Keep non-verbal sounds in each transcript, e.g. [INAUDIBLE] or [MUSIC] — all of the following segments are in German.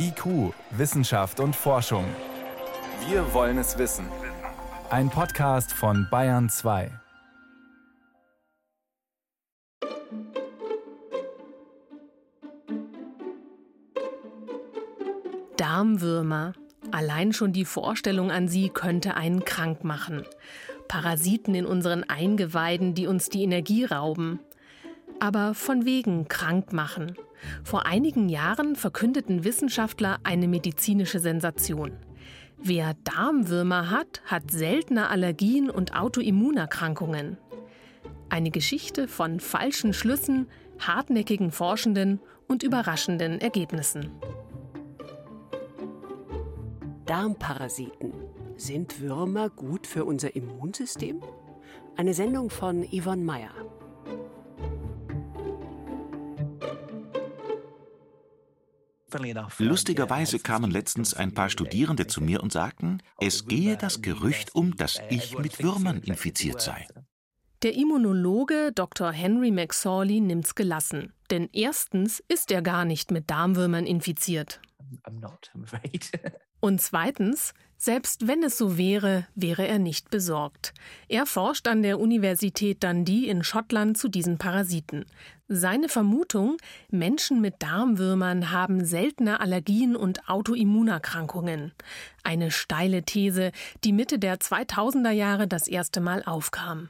IQ, Wissenschaft und Forschung. Wir wollen es wissen. Ein Podcast von Bayern 2. Darmwürmer. Allein schon die Vorstellung an sie könnte einen krank machen. Parasiten in unseren Eingeweiden, die uns die Energie rauben. Aber von wegen krank machen. Vor einigen Jahren verkündeten Wissenschaftler eine medizinische Sensation. Wer Darmwürmer hat, hat seltene Allergien und Autoimmunerkrankungen. Eine Geschichte von falschen Schlüssen, hartnäckigen Forschenden und überraschenden Ergebnissen. Darmparasiten. Sind Würmer gut für unser Immunsystem? Eine Sendung von Yvonne Meyer. Lustigerweise kamen letztens ein paar Studierende zu mir und sagten, es gehe das Gerücht um, dass ich mit Würmern infiziert sei. Der Immunologe Dr. Henry McSorley nimmt's gelassen. Denn erstens ist er gar nicht mit Darmwürmern infiziert. [LAUGHS] Und zweitens, selbst wenn es so wäre, wäre er nicht besorgt. Er forscht an der Universität Dundee in Schottland zu diesen Parasiten. Seine Vermutung, Menschen mit Darmwürmern haben seltene Allergien und Autoimmunerkrankungen. Eine steile These, die Mitte der 2000er Jahre das erste Mal aufkam.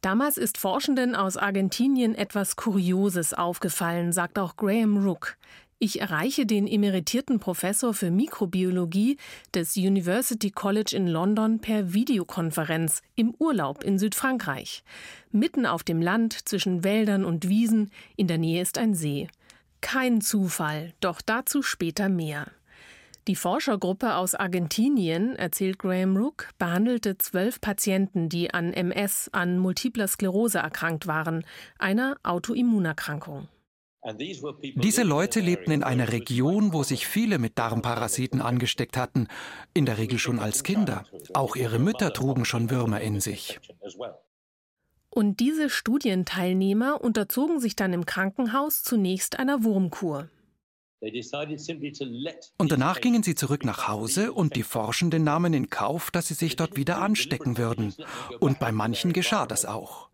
Damals ist Forschenden aus Argentinien etwas Kurioses aufgefallen, sagt auch Graham Rook. Ich erreiche den emeritierten Professor für Mikrobiologie des University College in London per Videokonferenz im Urlaub in Südfrankreich. Mitten auf dem Land zwischen Wäldern und Wiesen, in der Nähe ist ein See. Kein Zufall, doch dazu später mehr. Die Forschergruppe aus Argentinien, erzählt Graham Rook, behandelte zwölf Patienten, die an MS, an multipler Sklerose erkrankt waren, einer Autoimmunerkrankung. Diese Leute lebten in einer Region, wo sich viele mit Darmparasiten angesteckt hatten, in der Regel schon als Kinder. Auch ihre Mütter trugen schon Würmer in sich. Und diese Studienteilnehmer unterzogen sich dann im Krankenhaus zunächst einer Wurmkur. Und danach gingen sie zurück nach Hause und die Forschenden nahmen in Kauf, dass sie sich dort wieder anstecken würden. Und bei manchen geschah das auch.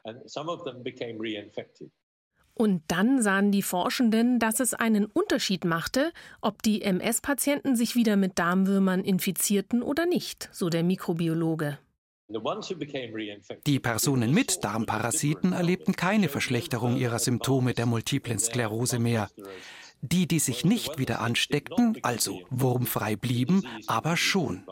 Und dann sahen die Forschenden, dass es einen Unterschied machte, ob die MS-Patienten sich wieder mit Darmwürmern infizierten oder nicht, so der Mikrobiologe. Die Personen mit Darmparasiten erlebten keine Verschlechterung ihrer Symptome der multiplen Sklerose mehr. Die, die sich nicht wieder ansteckten, also wurmfrei blieben, aber schon.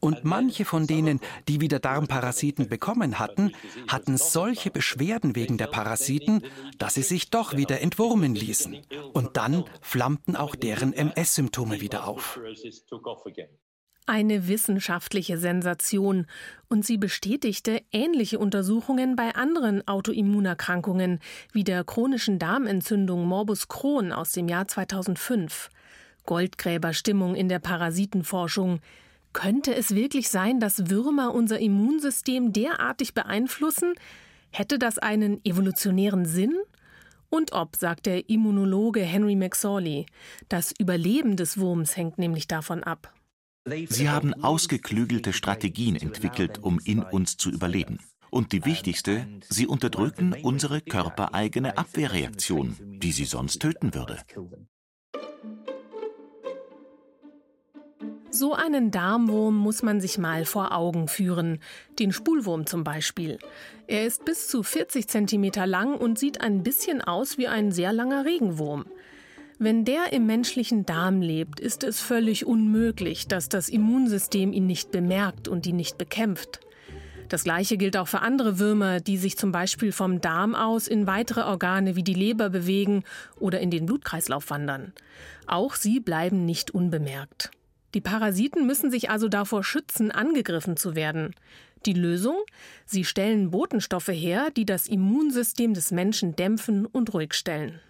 Und manche von denen, die wieder Darmparasiten bekommen hatten, hatten solche Beschwerden wegen der Parasiten, dass sie sich doch wieder entwurmen ließen. Und dann flammten auch deren MS-Symptome wieder auf. Eine wissenschaftliche Sensation. Und sie bestätigte ähnliche Untersuchungen bei anderen Autoimmunerkrankungen, wie der chronischen Darmentzündung Morbus Crohn aus dem Jahr 2005. Goldgräberstimmung in der Parasitenforschung. Könnte es wirklich sein, dass Würmer unser Immunsystem derartig beeinflussen? Hätte das einen evolutionären Sinn? Und ob, sagt der Immunologe Henry McSorley. Das Überleben des Wurms hängt nämlich davon ab. Sie haben ausgeklügelte Strategien entwickelt, um in uns zu überleben. Und die wichtigste, sie unterdrücken unsere körpereigene Abwehrreaktion, die sie sonst töten würde. So einen Darmwurm muss man sich mal vor Augen führen. Den Spulwurm zum Beispiel. Er ist bis zu 40 cm lang und sieht ein bisschen aus wie ein sehr langer Regenwurm. Wenn der im menschlichen Darm lebt, ist es völlig unmöglich, dass das Immunsystem ihn nicht bemerkt und ihn nicht bekämpft. Das gleiche gilt auch für andere Würmer, die sich zum Beispiel vom Darm aus in weitere Organe wie die Leber bewegen oder in den Blutkreislauf wandern. Auch sie bleiben nicht unbemerkt. Die Parasiten müssen sich also davor schützen, angegriffen zu werden. Die Lösung? Sie stellen Botenstoffe her, die das Immunsystem des Menschen dämpfen und ruhig stellen.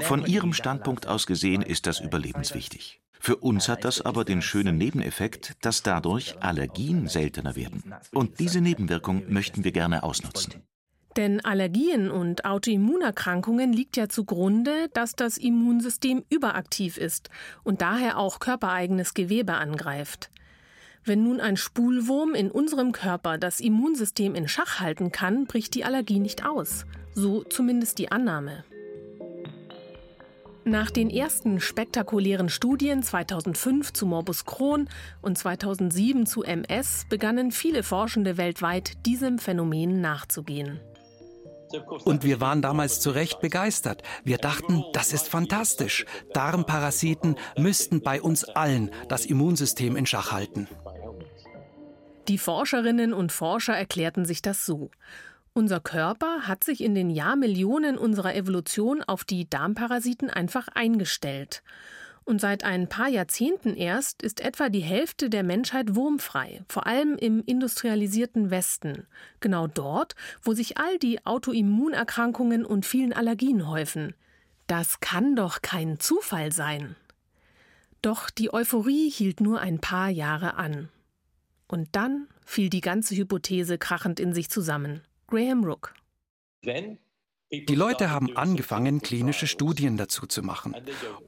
Von Ihrem Standpunkt aus gesehen ist das überlebenswichtig. Für uns hat das aber den schönen Nebeneffekt, dass dadurch Allergien seltener werden. Und diese Nebenwirkung möchten wir gerne ausnutzen. Denn Allergien und Autoimmunerkrankungen liegt ja zugrunde, dass das Immunsystem überaktiv ist und daher auch körpereigenes Gewebe angreift. Wenn nun ein Spulwurm in unserem Körper das Immunsystem in Schach halten kann, bricht die Allergie nicht aus. So zumindest die Annahme. Nach den ersten spektakulären Studien 2005 zu Morbus Crohn und 2007 zu MS begannen viele Forschende weltweit diesem Phänomen nachzugehen. Und wir waren damals zu Recht begeistert. Wir dachten, das ist fantastisch. Darmparasiten müssten bei uns allen das Immunsystem in Schach halten. Die Forscherinnen und Forscher erklärten sich das so. Unser Körper hat sich in den Jahrmillionen unserer Evolution auf die Darmparasiten einfach eingestellt. Und seit ein paar Jahrzehnten erst ist etwa die Hälfte der Menschheit wurmfrei, vor allem im industrialisierten Westen, genau dort, wo sich all die Autoimmunerkrankungen und vielen Allergien häufen. Das kann doch kein Zufall sein. Doch die Euphorie hielt nur ein paar Jahre an. Und dann fiel die ganze Hypothese krachend in sich zusammen. Graham Rook. Die Leute haben angefangen, klinische Studien dazu zu machen.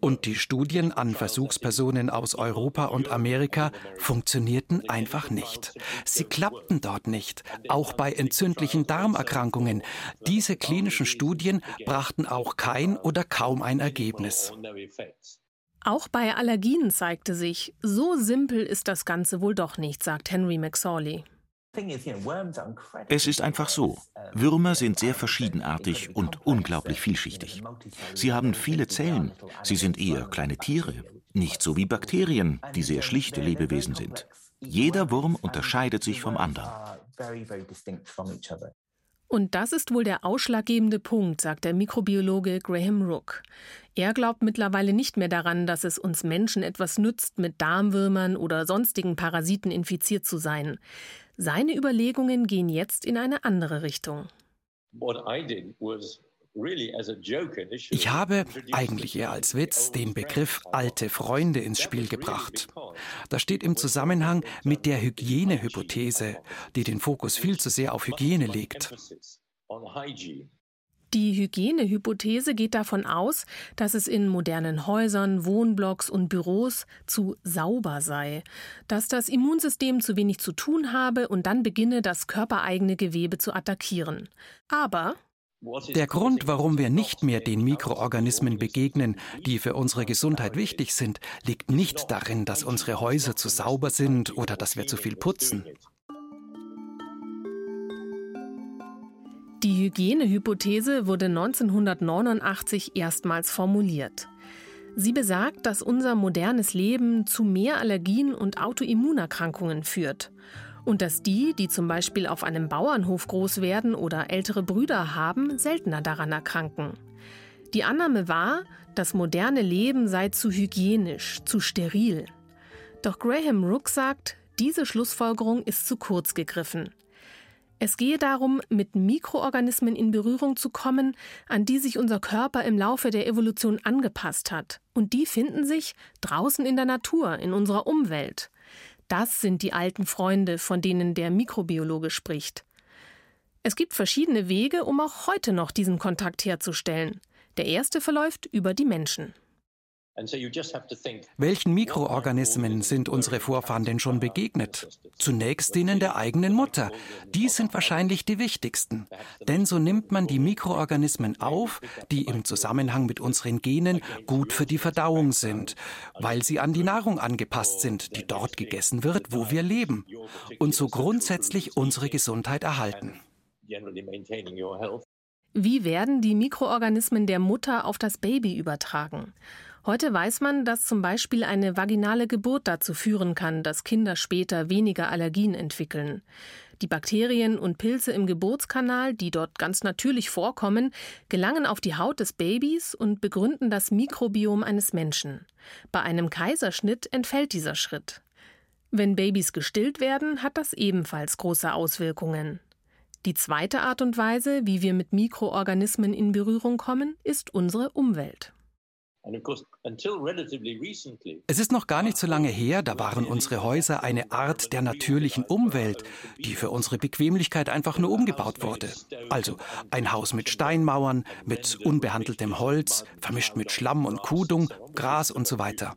Und die Studien an Versuchspersonen aus Europa und Amerika funktionierten einfach nicht. Sie klappten dort nicht, auch bei entzündlichen Darmerkrankungen. Diese klinischen Studien brachten auch kein oder kaum ein Ergebnis. Auch bei Allergien zeigte sich, so simpel ist das Ganze wohl doch nicht, sagt Henry McSorley. Es ist einfach so. Würmer sind sehr verschiedenartig und unglaublich vielschichtig. Sie haben viele Zellen. Sie sind eher kleine Tiere. Nicht so wie Bakterien, die sehr schlichte Lebewesen sind. Jeder Wurm unterscheidet sich vom anderen. Und das ist wohl der ausschlaggebende Punkt, sagt der Mikrobiologe Graham Rook. Er glaubt mittlerweile nicht mehr daran, dass es uns Menschen etwas nützt, mit Darmwürmern oder sonstigen Parasiten infiziert zu sein. Seine Überlegungen gehen jetzt in eine andere Richtung. Ich habe, eigentlich eher als Witz, den Begriff alte Freunde ins Spiel gebracht. Das steht im Zusammenhang mit der Hygienehypothese, die den Fokus viel zu sehr auf Hygiene legt. Die Hygienehypothese geht davon aus, dass es in modernen Häusern, Wohnblocks und Büros zu sauber sei, dass das Immunsystem zu wenig zu tun habe und dann beginne, das körpereigene Gewebe zu attackieren. Aber der Grund, warum wir nicht mehr den Mikroorganismen begegnen, die für unsere Gesundheit wichtig sind, liegt nicht darin, dass unsere Häuser zu sauber sind oder dass wir zu viel putzen. Die Hygienehypothese wurde 1989 erstmals formuliert. Sie besagt, dass unser modernes Leben zu mehr Allergien und Autoimmunerkrankungen führt und dass die, die zum Beispiel auf einem Bauernhof groß werden oder ältere Brüder haben, seltener daran erkranken. Die Annahme war, das moderne Leben sei zu hygienisch, zu steril. Doch Graham Rook sagt, diese Schlussfolgerung ist zu kurz gegriffen. Es gehe darum, mit Mikroorganismen in Berührung zu kommen, an die sich unser Körper im Laufe der Evolution angepasst hat. Und die finden sich draußen in der Natur, in unserer Umwelt. Das sind die alten Freunde, von denen der Mikrobiologe spricht. Es gibt verschiedene Wege, um auch heute noch diesen Kontakt herzustellen. Der erste verläuft über die Menschen. Welchen Mikroorganismen sind unsere Vorfahren denn schon begegnet? Zunächst denen der eigenen Mutter. Die sind wahrscheinlich die wichtigsten. Denn so nimmt man die Mikroorganismen auf, die im Zusammenhang mit unseren Genen gut für die Verdauung sind, weil sie an die Nahrung angepasst sind, die dort gegessen wird, wo wir leben, und so grundsätzlich unsere Gesundheit erhalten. Wie werden die Mikroorganismen der Mutter auf das Baby übertragen? Heute weiß man, dass zum Beispiel eine vaginale Geburt dazu führen kann, dass Kinder später weniger Allergien entwickeln. Die Bakterien und Pilze im Geburtskanal, die dort ganz natürlich vorkommen, gelangen auf die Haut des Babys und begründen das Mikrobiom eines Menschen. Bei einem Kaiserschnitt entfällt dieser Schritt. Wenn Babys gestillt werden, hat das ebenfalls große Auswirkungen. Die zweite Art und Weise, wie wir mit Mikroorganismen in Berührung kommen, ist unsere Umwelt. Es ist noch gar nicht so lange her, da waren unsere Häuser eine Art der natürlichen Umwelt, die für unsere Bequemlichkeit einfach nur umgebaut wurde. Also ein Haus mit Steinmauern, mit unbehandeltem Holz, vermischt mit Schlamm und Kudung, Gras und so weiter.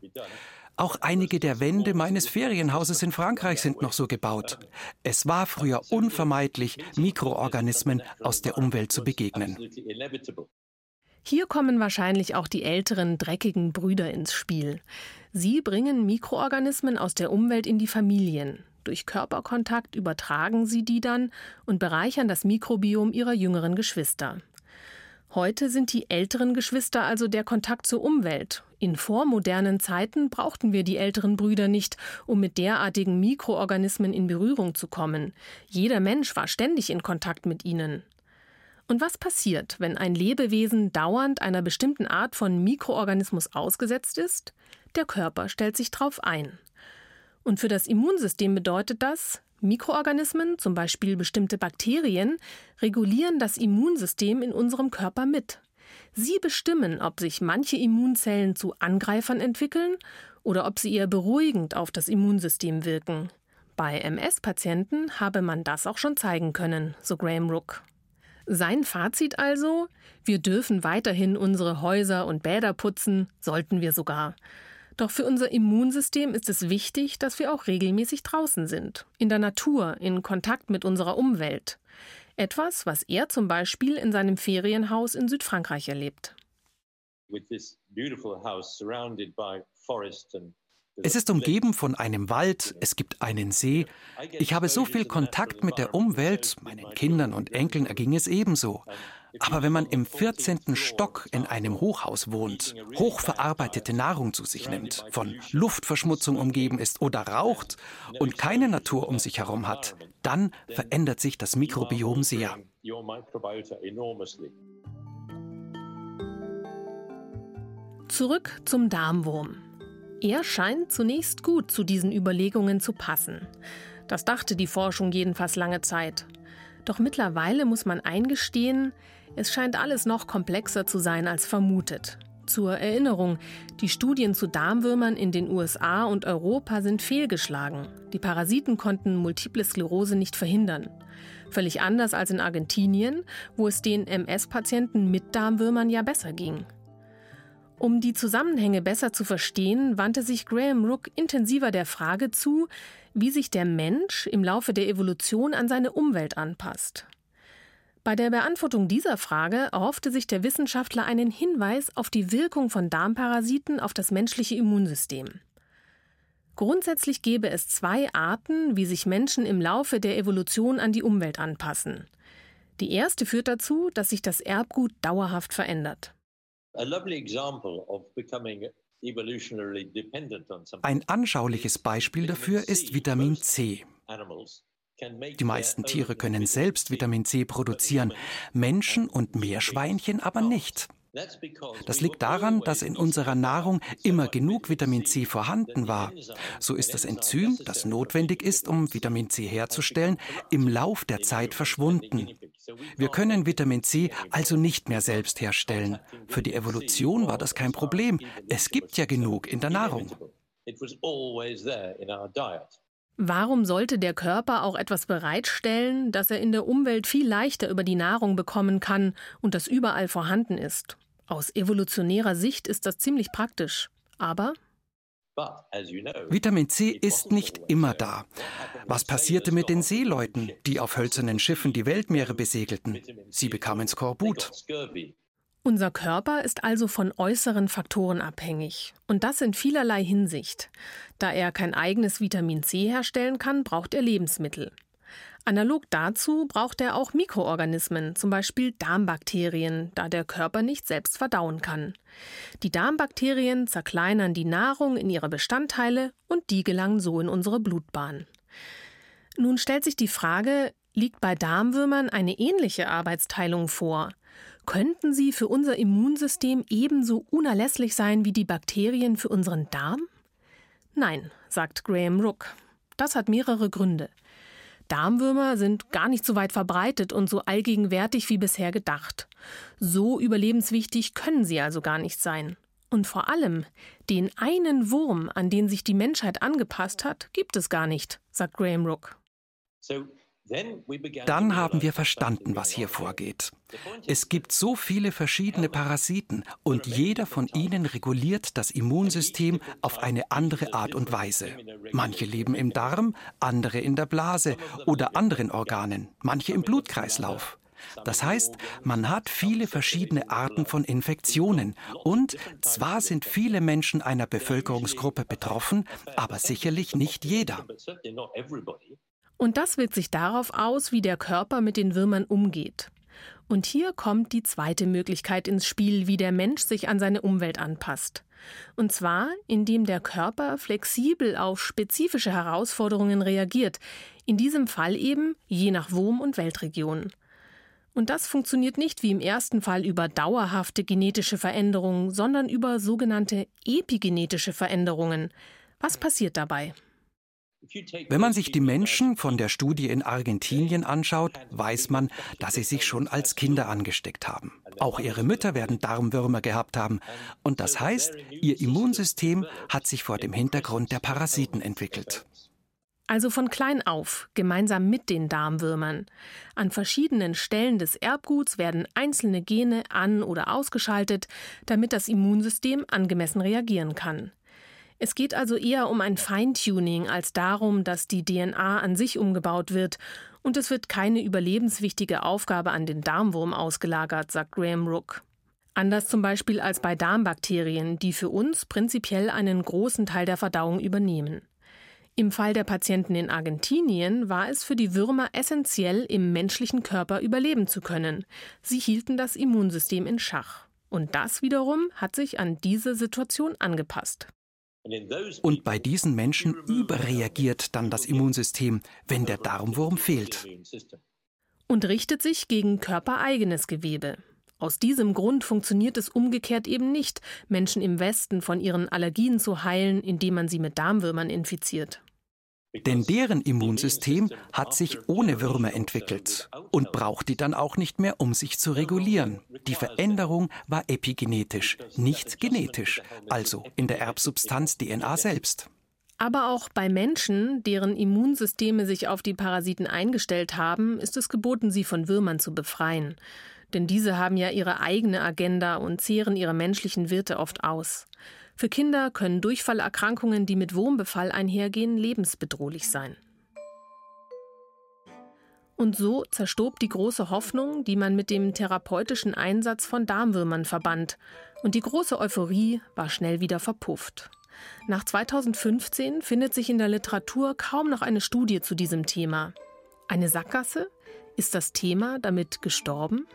Auch einige der Wände meines Ferienhauses in Frankreich sind noch so gebaut. Es war früher unvermeidlich, Mikroorganismen aus der Umwelt zu begegnen. Hier kommen wahrscheinlich auch die älteren, dreckigen Brüder ins Spiel. Sie bringen Mikroorganismen aus der Umwelt in die Familien. Durch Körperkontakt übertragen sie die dann und bereichern das Mikrobiom ihrer jüngeren Geschwister. Heute sind die älteren Geschwister also der Kontakt zur Umwelt. In vormodernen Zeiten brauchten wir die älteren Brüder nicht, um mit derartigen Mikroorganismen in Berührung zu kommen. Jeder Mensch war ständig in Kontakt mit ihnen. Und was passiert, wenn ein Lebewesen dauernd einer bestimmten Art von Mikroorganismus ausgesetzt ist? Der Körper stellt sich darauf ein. Und für das Immunsystem bedeutet das, Mikroorganismen, zum Beispiel bestimmte Bakterien, regulieren das Immunsystem in unserem Körper mit. Sie bestimmen, ob sich manche Immunzellen zu Angreifern entwickeln oder ob sie eher beruhigend auf das Immunsystem wirken. Bei MS-Patienten habe man das auch schon zeigen können, so Graham Rook. Sein Fazit also, wir dürfen weiterhin unsere Häuser und Bäder putzen, sollten wir sogar. Doch für unser Immunsystem ist es wichtig, dass wir auch regelmäßig draußen sind, in der Natur, in Kontakt mit unserer Umwelt. Etwas, was er zum Beispiel in seinem Ferienhaus in Südfrankreich erlebt. With this beautiful house surrounded by forest and es ist umgeben von einem Wald, es gibt einen See. Ich habe so viel Kontakt mit der Umwelt, meinen Kindern und Enkeln erging es ebenso. Aber wenn man im 14. Stock in einem Hochhaus wohnt, hochverarbeitete Nahrung zu sich nimmt, von Luftverschmutzung umgeben ist oder raucht und keine Natur um sich herum hat, dann verändert sich das Mikrobiom sehr. Zurück zum Darmwurm. Er scheint zunächst gut zu diesen Überlegungen zu passen. Das dachte die Forschung jedenfalls lange Zeit. Doch mittlerweile muss man eingestehen, es scheint alles noch komplexer zu sein als vermutet. Zur Erinnerung, die Studien zu Darmwürmern in den USA und Europa sind fehlgeschlagen. Die Parasiten konnten multiple Sklerose nicht verhindern. Völlig anders als in Argentinien, wo es den MS-Patienten mit Darmwürmern ja besser ging. Um die Zusammenhänge besser zu verstehen, wandte sich Graham Rook intensiver der Frage zu, wie sich der Mensch im Laufe der Evolution an seine Umwelt anpasst. Bei der Beantwortung dieser Frage erhoffte sich der Wissenschaftler einen Hinweis auf die Wirkung von Darmparasiten auf das menschliche Immunsystem. Grundsätzlich gäbe es zwei Arten, wie sich Menschen im Laufe der Evolution an die Umwelt anpassen. Die erste führt dazu, dass sich das Erbgut dauerhaft verändert. Ein anschauliches Beispiel dafür ist Vitamin C. Die meisten Tiere können selbst Vitamin C produzieren, Menschen und Meerschweinchen aber nicht. Das liegt daran, dass in unserer Nahrung immer genug Vitamin C vorhanden war. So ist das Enzym, das notwendig ist, um Vitamin C herzustellen, im Lauf der Zeit verschwunden. Wir können Vitamin C also nicht mehr selbst herstellen. Für die Evolution war das kein Problem. Es gibt ja genug in der Nahrung. Warum sollte der Körper auch etwas bereitstellen, das er in der Umwelt viel leichter über die Nahrung bekommen kann und das überall vorhanden ist? Aus evolutionärer Sicht ist das ziemlich praktisch. Aber Vitamin C ist nicht immer da. Was passierte mit den Seeleuten, die auf hölzernen Schiffen die Weltmeere besegelten? Sie bekamen Skorbut. Unser Körper ist also von äußeren Faktoren abhängig. Und das in vielerlei Hinsicht. Da er kein eigenes Vitamin C herstellen kann, braucht er Lebensmittel. Analog dazu braucht er auch Mikroorganismen, zum Beispiel Darmbakterien, da der Körper nicht selbst verdauen kann. Die Darmbakterien zerkleinern die Nahrung in ihre Bestandteile und die gelangen so in unsere Blutbahn. Nun stellt sich die Frage, liegt bei Darmwürmern eine ähnliche Arbeitsteilung vor? Könnten sie für unser Immunsystem ebenso unerlässlich sein wie die Bakterien für unseren Darm? Nein, sagt Graham Rook. Das hat mehrere Gründe. Darmwürmer sind gar nicht so weit verbreitet und so allgegenwärtig wie bisher gedacht. So überlebenswichtig können sie also gar nicht sein. Und vor allem, den einen Wurm, an den sich die Menschheit angepasst hat, gibt es gar nicht, sagt Graham Rook. Dann haben wir verstanden, was hier vorgeht. Es gibt so viele verschiedene Parasiten und jeder von ihnen reguliert das Immunsystem auf eine andere Art und Weise. Manche leben im Darm, andere in der Blase oder anderen Organen, manche im Blutkreislauf. Das heißt, man hat viele verschiedene Arten von Infektionen. und zwar sind viele Menschen einer Bevölkerungsgruppe betroffen, aber sicherlich nicht jeder. Und das wirkt sich darauf aus, wie der Körper mit den Würmern umgeht. Und hier kommt die zweite Möglichkeit ins Spiel, wie der Mensch sich an seine Umwelt anpasst. Und zwar, indem der Körper flexibel auf spezifische Herausforderungen reagiert, in diesem Fall eben je nach Wurm und Weltregion. Und das funktioniert nicht wie im ersten Fall über dauerhafte genetische Veränderungen, sondern über sogenannte epigenetische Veränderungen. Was passiert dabei? Wenn man sich die Menschen von der Studie in Argentinien anschaut, weiß man, dass sie sich schon als Kinder angesteckt haben. Auch ihre Mütter werden Darmwürmer gehabt haben. Und das heißt, ihr Immunsystem hat sich vor dem Hintergrund der Parasiten entwickelt. Also von klein auf, gemeinsam mit den Darmwürmern. An verschiedenen Stellen des Erbguts werden einzelne Gene an- oder ausgeschaltet, damit das Immunsystem angemessen reagieren kann. Es geht also eher um ein Feintuning als darum, dass die DNA an sich umgebaut wird und es wird keine überlebenswichtige Aufgabe an den Darmwurm ausgelagert, sagt Graham Rook. Anders zum Beispiel als bei Darmbakterien, die für uns prinzipiell einen großen Teil der Verdauung übernehmen. Im Fall der Patienten in Argentinien war es für die Würmer essentiell, im menschlichen Körper überleben zu können. Sie hielten das Immunsystem in Schach. Und das wiederum hat sich an diese Situation angepasst. Und bei diesen Menschen überreagiert dann das Immunsystem, wenn der Darmwurm fehlt. Und richtet sich gegen körpereigenes Gewebe. Aus diesem Grund funktioniert es umgekehrt eben nicht, Menschen im Westen von ihren Allergien zu heilen, indem man sie mit Darmwürmern infiziert. Denn deren Immunsystem hat sich ohne Würmer entwickelt und braucht die dann auch nicht mehr, um sich zu regulieren. Die Veränderung war epigenetisch, nicht genetisch, also in der Erbsubstanz DNA selbst. Aber auch bei Menschen, deren Immunsysteme sich auf die Parasiten eingestellt haben, ist es geboten, sie von Würmern zu befreien. Denn diese haben ja ihre eigene Agenda und zehren ihre menschlichen Wirte oft aus. Für Kinder können Durchfallerkrankungen, die mit Wurmbefall einhergehen, lebensbedrohlich sein. Und so zerstob die große Hoffnung, die man mit dem therapeutischen Einsatz von Darmwürmern verband, und die große Euphorie war schnell wieder verpufft. Nach 2015 findet sich in der Literatur kaum noch eine Studie zu diesem Thema. Eine Sackgasse? Ist das Thema damit gestorben?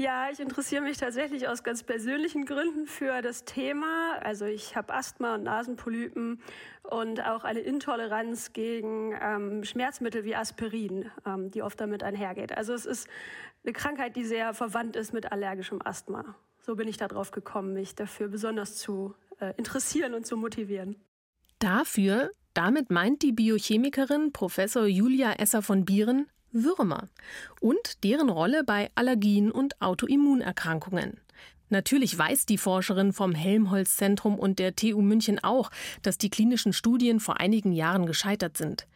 Ja, ich interessiere mich tatsächlich aus ganz persönlichen Gründen für das Thema. Also ich habe Asthma und Nasenpolypen und auch eine Intoleranz gegen ähm, Schmerzmittel wie Aspirin, ähm, die oft damit einhergeht. Also es ist eine Krankheit, die sehr verwandt ist mit allergischem Asthma. So bin ich darauf gekommen, mich dafür besonders zu äh, interessieren und zu motivieren. Dafür, damit meint die Biochemikerin Professor Julia Esser von Bieren, Würmer und deren Rolle bei Allergien und Autoimmunerkrankungen. Natürlich weiß die Forscherin vom Helmholtz-Zentrum und der TU München auch, dass die klinischen Studien vor einigen Jahren gescheitert sind.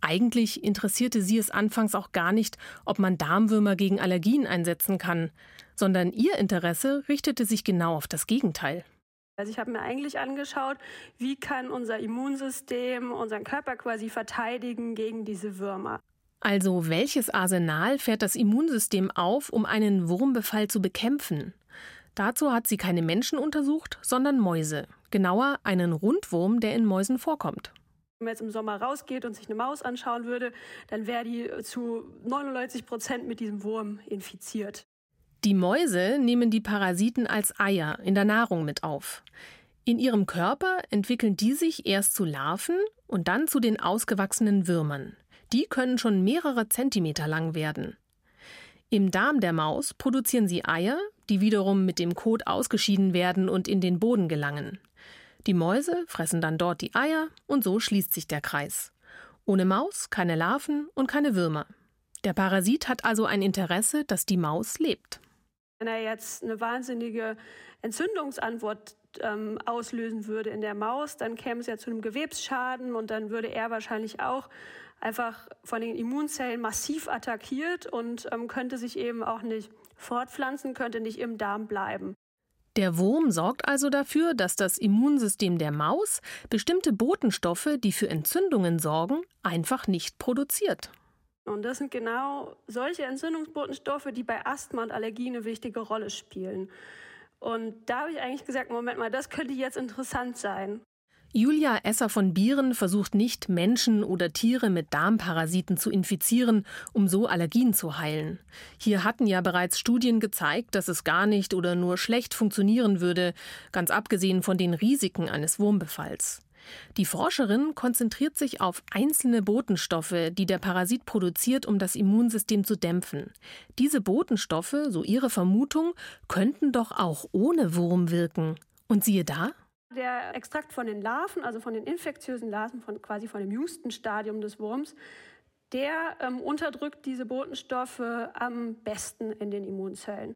Eigentlich interessierte sie es anfangs auch gar nicht, ob man Darmwürmer gegen Allergien einsetzen kann, sondern ihr Interesse richtete sich genau auf das Gegenteil. Also ich habe mir eigentlich angeschaut, wie kann unser Immunsystem unseren Körper quasi verteidigen gegen diese Würmer. Also welches Arsenal fährt das Immunsystem auf, um einen Wurmbefall zu bekämpfen? Dazu hat sie keine Menschen untersucht, sondern Mäuse. Genauer einen Rundwurm, der in Mäusen vorkommt. Wenn man jetzt im Sommer rausgeht und sich eine Maus anschauen würde, dann wäre die zu 99 Prozent mit diesem Wurm infiziert. Die Mäuse nehmen die Parasiten als Eier in der Nahrung mit auf. In ihrem Körper entwickeln die sich erst zu Larven und dann zu den ausgewachsenen Würmern. Die können schon mehrere Zentimeter lang werden. Im Darm der Maus produzieren sie Eier, die wiederum mit dem Kot ausgeschieden werden und in den Boden gelangen. Die Mäuse fressen dann dort die Eier und so schließt sich der Kreis. Ohne Maus keine Larven und keine Würmer. Der Parasit hat also ein Interesse, dass die Maus lebt. Wenn er jetzt eine wahnsinnige Entzündungsantwort ähm, auslösen würde in der Maus, dann käme es ja zu einem Gewebsschaden und dann würde er wahrscheinlich auch einfach von den Immunzellen massiv attackiert und ähm, könnte sich eben auch nicht fortpflanzen, könnte nicht im Darm bleiben. Der Wurm sorgt also dafür, dass das Immunsystem der Maus bestimmte Botenstoffe, die für Entzündungen sorgen, einfach nicht produziert. Und das sind genau solche Entzündungsbotenstoffe, die bei Asthma und Allergie eine wichtige Rolle spielen. Und da habe ich eigentlich gesagt, Moment mal, das könnte jetzt interessant sein. Julia Esser von Bieren versucht nicht, Menschen oder Tiere mit Darmparasiten zu infizieren, um so Allergien zu heilen. Hier hatten ja bereits Studien gezeigt, dass es gar nicht oder nur schlecht funktionieren würde, ganz abgesehen von den Risiken eines Wurmbefalls. Die Forscherin konzentriert sich auf einzelne Botenstoffe, die der Parasit produziert, um das Immunsystem zu dämpfen. Diese Botenstoffe, so ihre Vermutung, könnten doch auch ohne Wurm wirken. Und siehe da, der Extrakt von den Larven, also von den infektiösen Larven, von, quasi von dem Justenstadium des Wurms, der ähm, unterdrückt diese Botenstoffe am besten in den Immunzellen.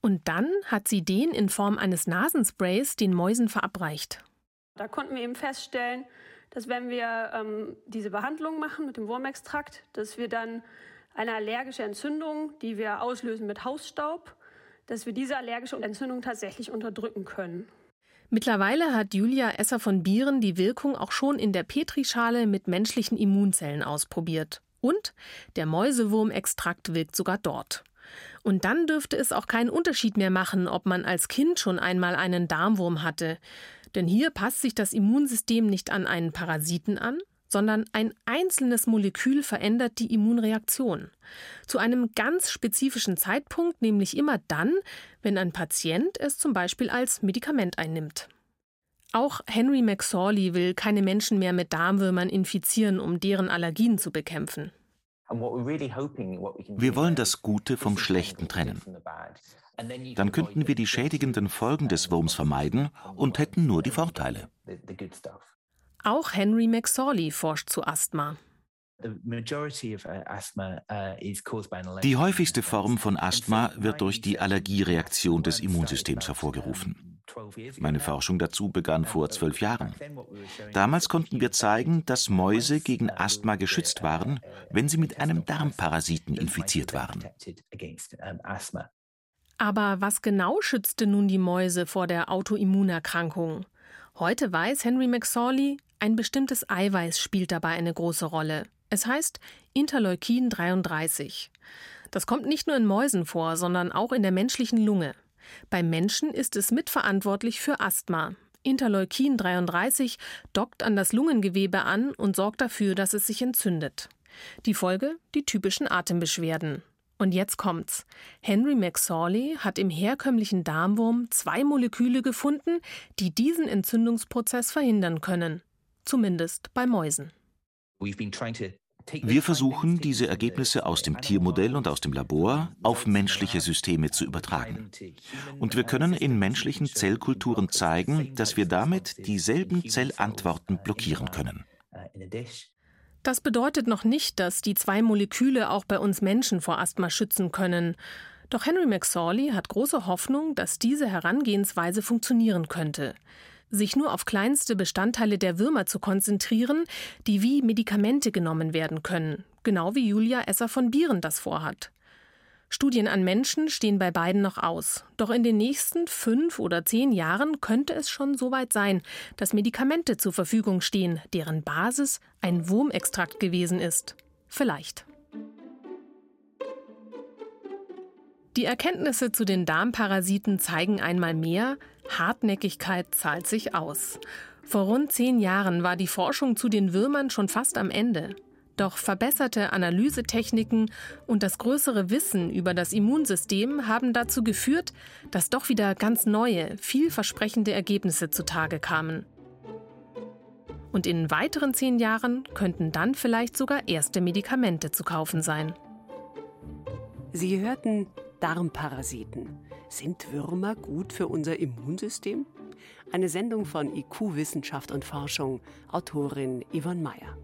Und dann hat sie den in Form eines Nasensprays den Mäusen verabreicht. Da konnten wir eben feststellen, dass wenn wir ähm, diese Behandlung machen mit dem Wurmextrakt, dass wir dann eine allergische Entzündung, die wir auslösen mit Hausstaub, dass wir diese allergische Entzündung tatsächlich unterdrücken können. Mittlerweile hat Julia Esser von Bieren die Wirkung auch schon in der Petrischale mit menschlichen Immunzellen ausprobiert. Und der Mäusewurmextrakt wirkt sogar dort. Und dann dürfte es auch keinen Unterschied mehr machen, ob man als Kind schon einmal einen Darmwurm hatte. Denn hier passt sich das Immunsystem nicht an einen Parasiten an, sondern ein einzelnes Molekül verändert die Immunreaktion. Zu einem ganz spezifischen Zeitpunkt, nämlich immer dann, wenn ein Patient es zum Beispiel als Medikament einnimmt. Auch Henry McSorley will keine Menschen mehr mit Darmwürmern infizieren, um deren Allergien zu bekämpfen. Wir wollen das Gute vom Schlechten trennen. Dann könnten wir die schädigenden Folgen des Wurms vermeiden und hätten nur die Vorteile. Auch Henry McSorley forscht zu Asthma. Uh, die häufigste Form von Asthma wird durch die Allergiereaktion des Immunsystems hervorgerufen. Meine Forschung dazu begann vor zwölf Jahren. Damals konnten wir zeigen, dass Mäuse gegen Asthma geschützt waren, wenn sie mit einem Darmparasiten infiziert waren. Aber was genau schützte nun die Mäuse vor der Autoimmunerkrankung? Heute weiß Henry McSorley, ein bestimmtes Eiweiß spielt dabei eine große Rolle. Es heißt Interleukin 33. Das kommt nicht nur in Mäusen vor, sondern auch in der menschlichen Lunge. Beim Menschen ist es mitverantwortlich für Asthma. Interleukin 33 dockt an das Lungengewebe an und sorgt dafür, dass es sich entzündet. Die Folge? Die typischen Atembeschwerden. Und jetzt kommt's. Henry McSorley hat im herkömmlichen Darmwurm zwei Moleküle gefunden, die diesen Entzündungsprozess verhindern können zumindest bei Mäusen. Wir versuchen, diese Ergebnisse aus dem Tiermodell und aus dem Labor auf menschliche Systeme zu übertragen. Und wir können in menschlichen Zellkulturen zeigen, dass wir damit dieselben Zellantworten blockieren können. Das bedeutet noch nicht, dass die zwei Moleküle auch bei uns Menschen vor Asthma schützen können. Doch Henry McSorley hat große Hoffnung, dass diese Herangehensweise funktionieren könnte sich nur auf kleinste Bestandteile der Würmer zu konzentrieren, die wie Medikamente genommen werden können, genau wie Julia Esser von Bieren das vorhat. Studien an Menschen stehen bei beiden noch aus. Doch in den nächsten fünf oder zehn Jahren könnte es schon so weit sein, dass Medikamente zur Verfügung stehen, deren Basis ein Wurmextrakt gewesen ist. Vielleicht. Die Erkenntnisse zu den Darmparasiten zeigen einmal mehr, Hartnäckigkeit zahlt sich aus. Vor rund zehn Jahren war die Forschung zu den Würmern schon fast am Ende. Doch verbesserte Analysetechniken und das größere Wissen über das Immunsystem haben dazu geführt, dass doch wieder ganz neue, vielversprechende Ergebnisse zutage kamen. Und in weiteren zehn Jahren könnten dann vielleicht sogar erste Medikamente zu kaufen sein. Sie hörten Darmparasiten. Sind Würmer gut für unser Immunsystem? Eine Sendung von IQ Wissenschaft und Forschung, Autorin Yvonne Meyer.